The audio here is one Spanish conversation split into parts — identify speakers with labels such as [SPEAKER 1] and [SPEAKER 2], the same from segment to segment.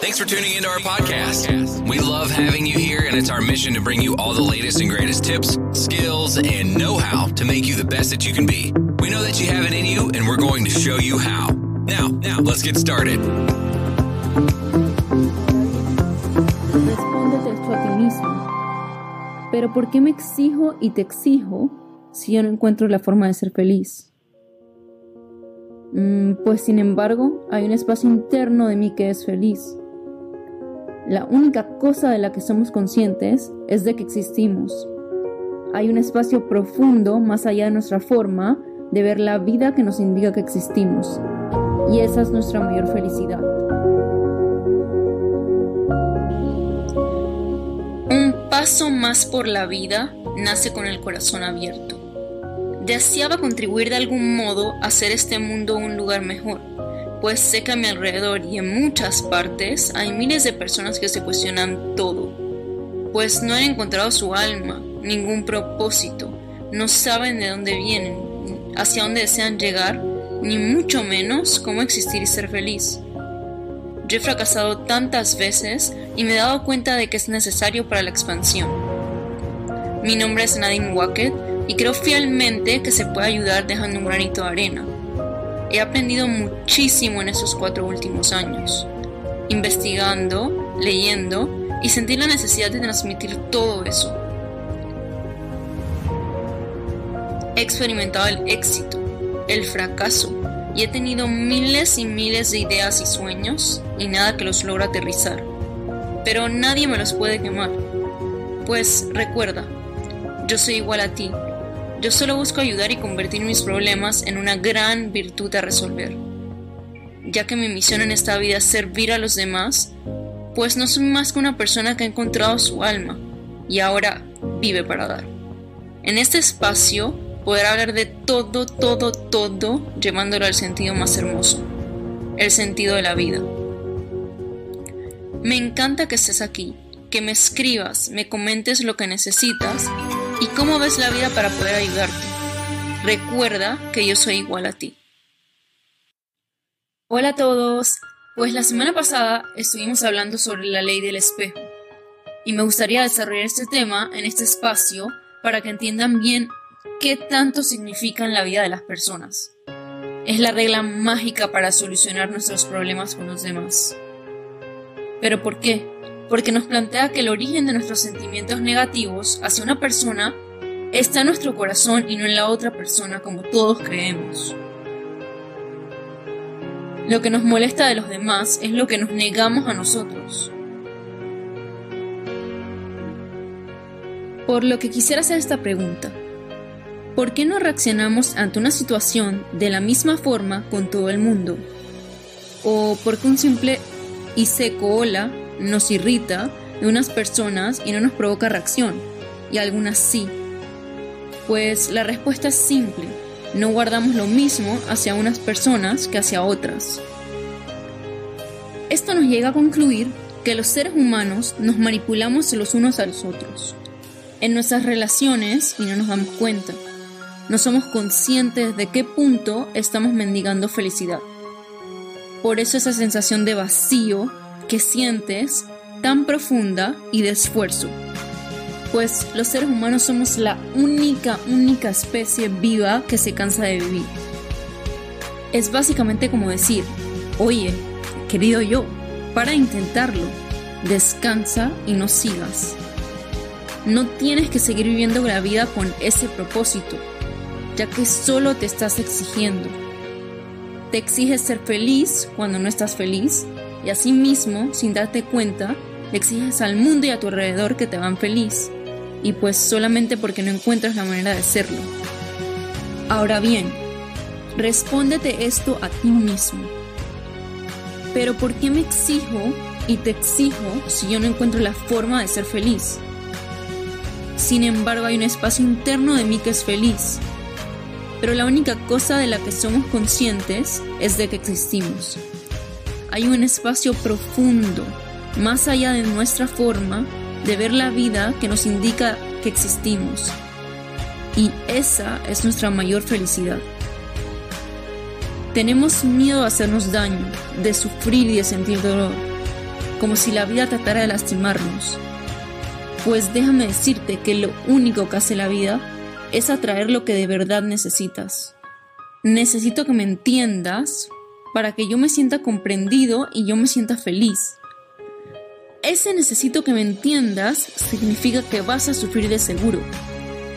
[SPEAKER 1] Thanks for tuning into our podcast. We love having you here, and it's our mission to bring you all the latest and greatest tips, skills, and know how to make you the best that you can be. We know that you have it in you, and we're going to show you how. Now, now, let's get started.
[SPEAKER 2] Respóndete esto a ti mismo. Pero ¿por qué me exijo y te exijo si yo no encuentro la forma de ser feliz? Mm, pues sin embargo, hay un espacio interno de mí que es feliz. La única cosa de la que somos conscientes es de que existimos. Hay un espacio profundo más allá de nuestra forma de ver la vida que nos indica que existimos. Y esa es nuestra mayor felicidad.
[SPEAKER 3] Un paso más por la vida nace con el corazón abierto. Deseaba contribuir de algún modo a hacer este mundo un lugar mejor pues sé que a mi alrededor y en muchas partes hay miles de personas que se cuestionan todo, pues no han encontrado su alma, ningún propósito, no saben de dónde vienen, hacia dónde desean llegar, ni mucho menos cómo existir y ser feliz. Yo he fracasado tantas veces y me he dado cuenta de que es necesario para la expansión. Mi nombre es Nadine Wackett y creo fielmente que se puede ayudar dejando un granito de arena He aprendido muchísimo en esos cuatro últimos años, investigando, leyendo y sentí la necesidad de transmitir todo eso. He experimentado el éxito, el fracaso y he tenido miles y miles de ideas y sueños y nada que los logra aterrizar. Pero nadie me los puede quemar. Pues recuerda, yo soy igual a ti yo solo busco ayudar y convertir mis problemas en una gran virtud a resolver. Ya que mi misión en esta vida es servir a los demás, pues no soy más que una persona que ha encontrado su alma y ahora vive para dar. En este espacio podrá hablar de todo, todo, todo, llevándolo al sentido más hermoso, el sentido de la vida. Me encanta que estés aquí, que me escribas, me comentes lo que necesitas y cómo ves la vida para poder ayudarte. Recuerda que yo soy igual a ti.
[SPEAKER 2] Hola a todos. Pues la semana pasada estuvimos hablando sobre la ley del espejo y me gustaría desarrollar este tema en este espacio para que entiendan bien qué tanto significa en la vida de las personas. Es la regla mágica para solucionar nuestros problemas con los demás. ¿Pero por qué? Porque nos plantea que el origen de nuestros sentimientos negativos hacia una persona está en nuestro corazón y no en la otra persona como todos creemos. Lo que nos molesta de los demás es lo que nos negamos a nosotros. Por lo que quisiera hacer esta pregunta. ¿Por qué no reaccionamos ante una situación de la misma forma con todo el mundo? ¿O porque un simple y seco hola nos irrita de unas personas y no nos provoca reacción, y algunas sí. Pues la respuesta es simple, no guardamos lo mismo hacia unas personas que hacia otras. Esto nos llega a concluir que los seres humanos nos manipulamos los unos a los otros, en nuestras relaciones y no nos damos cuenta. No somos conscientes de qué punto estamos mendigando felicidad. Por eso esa sensación de vacío que sientes tan profunda y de esfuerzo. Pues los seres humanos somos la única, única especie viva que se cansa de vivir. Es básicamente como decir, oye, querido yo, para intentarlo, descansa y no sigas. No tienes que seguir viviendo la vida con ese propósito, ya que solo te estás exigiendo. Te exiges ser feliz cuando no estás feliz y asimismo, sin darte cuenta, le exiges al mundo y a tu alrededor que te van feliz, y pues solamente porque no encuentras la manera de hacerlo. Ahora bien, respóndete esto a ti mismo. Pero ¿por qué me exijo y te exijo si yo no encuentro la forma de ser feliz? Sin embargo, hay un espacio interno de mí que es feliz. Pero la única cosa de la que somos conscientes es de que existimos hay un espacio profundo, más allá de nuestra forma de ver la vida que nos indica que existimos. Y esa es nuestra mayor felicidad. Tenemos miedo a hacernos daño, de sufrir y de sentir dolor. como si la vida tratara de lastimarnos. Pues déjame decirte que lo único que hace la vida es atraer lo que de verdad necesitas. Necesito que me entiendas para que yo me sienta comprendido y yo me sienta feliz. Ese necesito que me entiendas significa que vas a sufrir de seguro.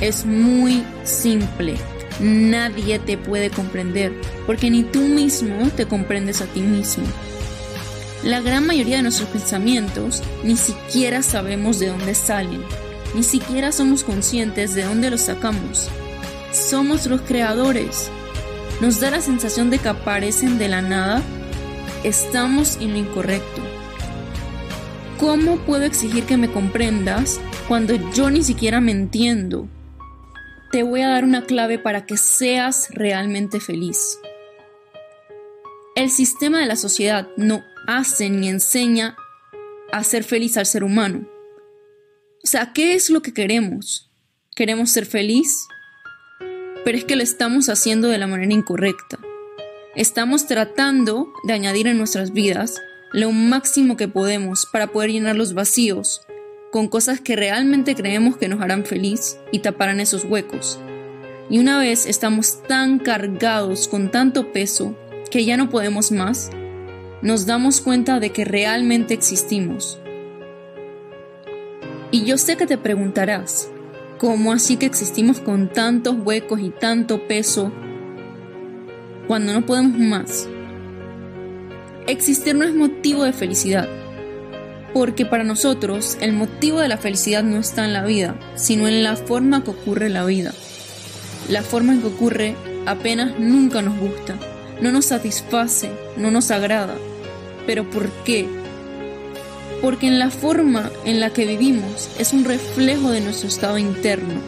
[SPEAKER 2] Es muy simple. Nadie te puede comprender porque ni tú mismo te comprendes a ti mismo. La gran mayoría de nuestros pensamientos ni siquiera sabemos de dónde salen, ni siquiera somos conscientes de dónde los sacamos. Somos los creadores. Nos da la sensación de que aparecen de la nada. Estamos en lo incorrecto. ¿Cómo puedo exigir que me comprendas cuando yo ni siquiera me entiendo? Te voy a dar una clave para que seas realmente feliz. El sistema de la sociedad no hace ni enseña a ser feliz al ser humano. O sea, ¿qué es lo que queremos? ¿Queremos ser feliz? Pero es que lo estamos haciendo de la manera incorrecta. Estamos tratando de añadir en nuestras vidas lo máximo que podemos para poder llenar los vacíos con cosas que realmente creemos que nos harán feliz y taparán esos huecos. Y una vez estamos tan cargados con tanto peso que ya no podemos más, nos damos cuenta de que realmente existimos. Y yo sé que te preguntarás, ¿cómo así que existimos con tantos huecos y tanto peso cuando no podemos más? Existir no es motivo de felicidad, porque para nosotros el motivo de la felicidad no está en la vida, sino en la forma que ocurre la vida. La forma en que ocurre apenas nunca nos gusta no nos satisface, no nos agrada. ¿Pero por qué? Porque en la forma en la que vivimos es un reflejo de nuestro estado interno.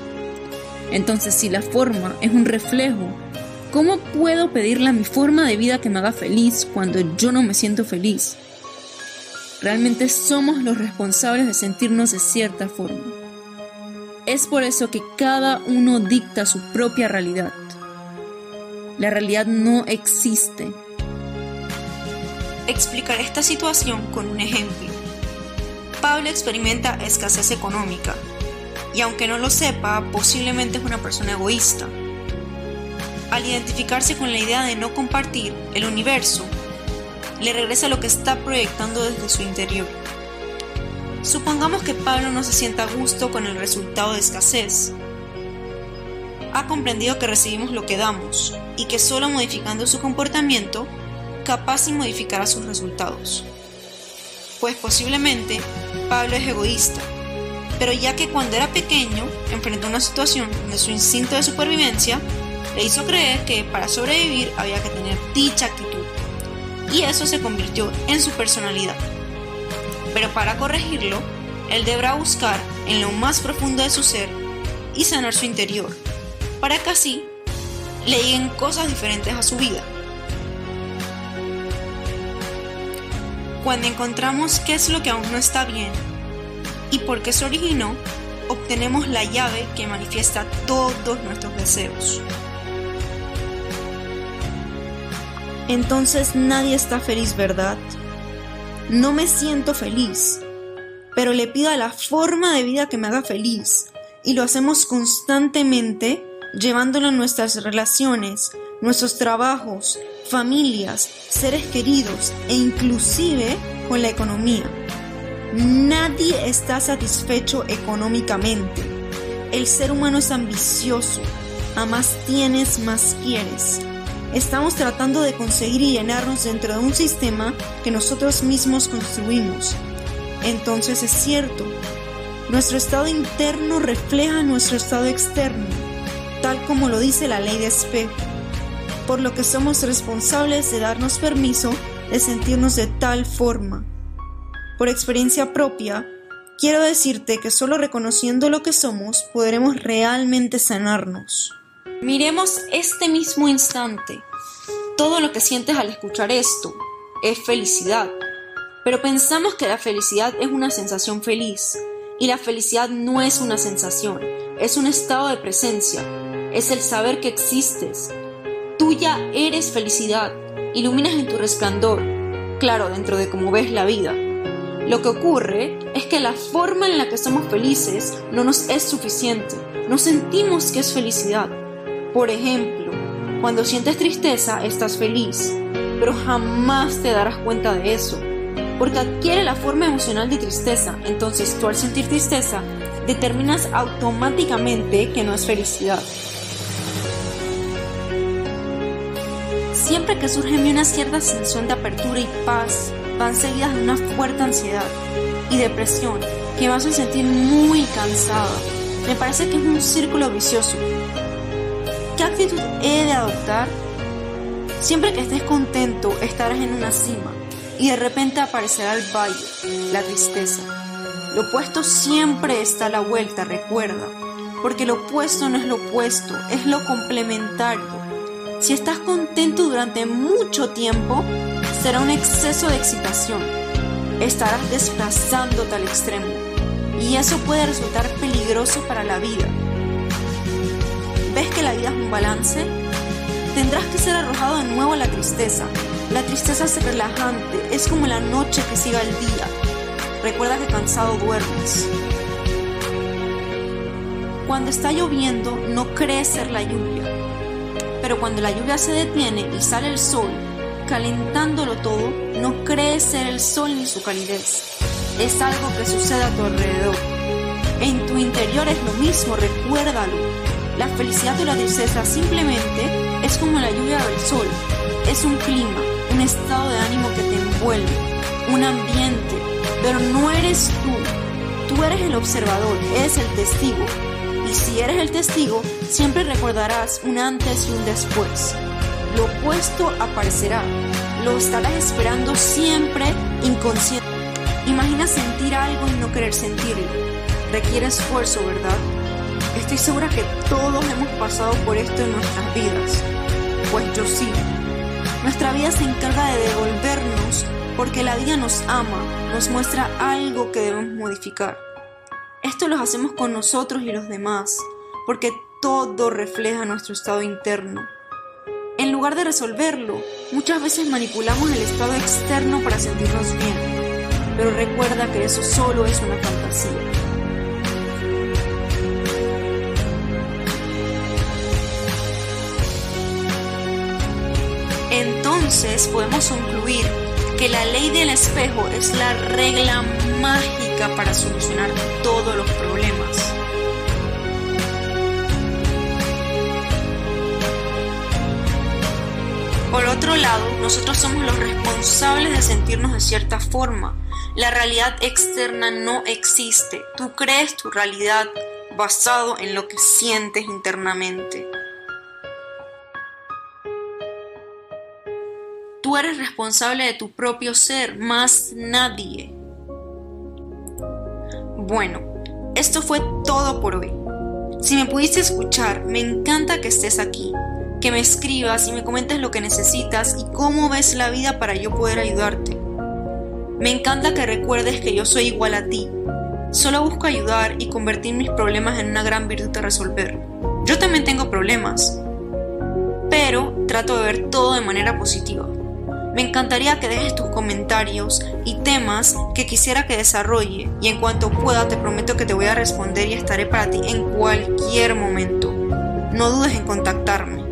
[SPEAKER 2] Entonces, si la forma es un reflejo, ¿cómo puedo pedirle a mi forma de vida que me haga feliz cuando yo no me siento feliz? Realmente somos los responsables de sentirnos de cierta forma. Es por eso que cada uno dicta su propia realidad. La realidad no existe.
[SPEAKER 3] Explicaré esta situación con un ejemplo. Pablo experimenta escasez económica y aunque no lo sepa, posiblemente es una persona egoísta. Al identificarse con la idea de no compartir el universo, le regresa lo que está proyectando desde su interior. Supongamos que Pablo no se sienta a gusto con el resultado de escasez ha comprendido que recibimos lo que damos y que solo modificando su comportamiento, capaz y modificará sus resultados. Pues posiblemente Pablo es egoísta, pero ya que cuando era pequeño enfrentó una situación donde su instinto de supervivencia le hizo creer que para sobrevivir había que tener dicha actitud, y eso se convirtió en su personalidad. Pero para corregirlo, él deberá buscar en lo más profundo de su ser y sanar su interior para que así le lleguen cosas diferentes a su vida. Cuando encontramos qué es lo que aún no está bien y por qué se originó, obtenemos la llave que manifiesta todos nuestros deseos. Entonces nadie está feliz, ¿verdad? No me siento feliz, pero le pido a la forma de vida que me haga feliz y lo hacemos constantemente llevándolo en nuestras relaciones, nuestros trabajos, familias, seres queridos e inclusive con la economía. Nadie está satisfecho económicamente. El ser humano es ambicioso. A más tienes, más quieres. Estamos tratando de conseguir y llenarnos dentro de un sistema que nosotros mismos construimos. Entonces es cierto, nuestro estado interno refleja nuestro estado externo tal como lo dice la ley de espejo, por lo que somos responsables de darnos permiso de sentirnos de tal forma. Por experiencia propia, quiero decirte que solo reconociendo lo que somos podremos realmente sanarnos. Miremos este mismo instante. Todo lo que sientes al escuchar esto es felicidad, pero pensamos que la felicidad es una sensación feliz, y la felicidad no es una sensación, es un estado de presencia, es el saber que existes. Tú ya eres felicidad, iluminas en tu resplandor, claro, dentro de cómo ves la vida.
[SPEAKER 2] Lo que ocurre es que la forma en la que somos felices no nos es suficiente. No sentimos que es felicidad. Por ejemplo, cuando sientes tristeza estás feliz, pero jamás te darás cuenta de eso, porque adquiere la forma emocional de tristeza. Entonces tú al sentir tristeza determinas automáticamente que no es felicidad. Siempre que surge en mí una cierta sensación de apertura y paz, van seguidas de una fuerte ansiedad y depresión que me hacen sentir muy cansada. Me parece que es un círculo vicioso. ¿Qué actitud he de adoptar? Siempre que estés contento estarás en una cima y de repente aparecerá el valle, la tristeza. Lo opuesto siempre está a la vuelta, recuerda, porque lo opuesto no es lo opuesto, es lo complementario. Si estás contento durante mucho tiempo, será un exceso de excitación. Estarás desplazándote al extremo y eso puede resultar peligroso para la vida. ¿Ves que la vida es un balance? Tendrás que ser arrojado de nuevo a la tristeza. La tristeza es relajante, es como la noche que sigue al día. Recuerda que cansado duermes. Cuando está lloviendo no crees ser la lluvia, pero cuando la lluvia se detiene y sale el sol, calentándolo todo, no crees ser el sol ni su calidez. Es algo que sucede a tu alrededor. En tu interior es lo mismo, recuérdalo. La felicidad o la tristeza simplemente es como la lluvia o el sol. Es un clima, un estado de ánimo que te envuelve, un ambiente, pero no eres tú. Tú eres el observador, eres el testigo. Y si eres el testigo, siempre recordarás un antes y un después. Lo opuesto aparecerá. Lo estarás esperando siempre inconsciente. Imagina sentir algo y no querer sentirlo. Requiere esfuerzo, ¿verdad? Estoy segura que todos hemos pasado por esto en nuestras vidas. Pues yo sí. Nuestra vida se encarga de devolvernos porque la vida nos ama, nos muestra algo que debemos modificar. Esto lo hacemos con nosotros y los demás, porque todo refleja nuestro estado interno. En lugar de resolverlo, muchas veces manipulamos el estado externo para sentirnos bien, pero recuerda que eso solo es una fantasía. Entonces podemos concluir que la ley del espejo es la regla mágica para solucionar todos los problemas. Por otro lado, nosotros somos los responsables de sentirnos de cierta forma. La realidad externa no existe. Tú crees tu realidad basado en lo que sientes internamente. Tú eres responsable de tu propio ser, más nadie. Bueno, esto fue todo por hoy. Si me pudiste escuchar, me encanta que estés aquí, que me escribas y me comentes lo que necesitas y cómo ves la vida para yo poder ayudarte. Me encanta que recuerdes que yo soy igual a ti. Solo busco ayudar y convertir mis problemas en una gran virtud de resolver. Yo también tengo problemas, pero trato de ver todo de manera positiva. Me encantaría que dejes tus comentarios y temas que quisiera que desarrolle y en cuanto pueda te prometo que te voy a responder y estaré para ti en cualquier momento. No dudes en contactarme.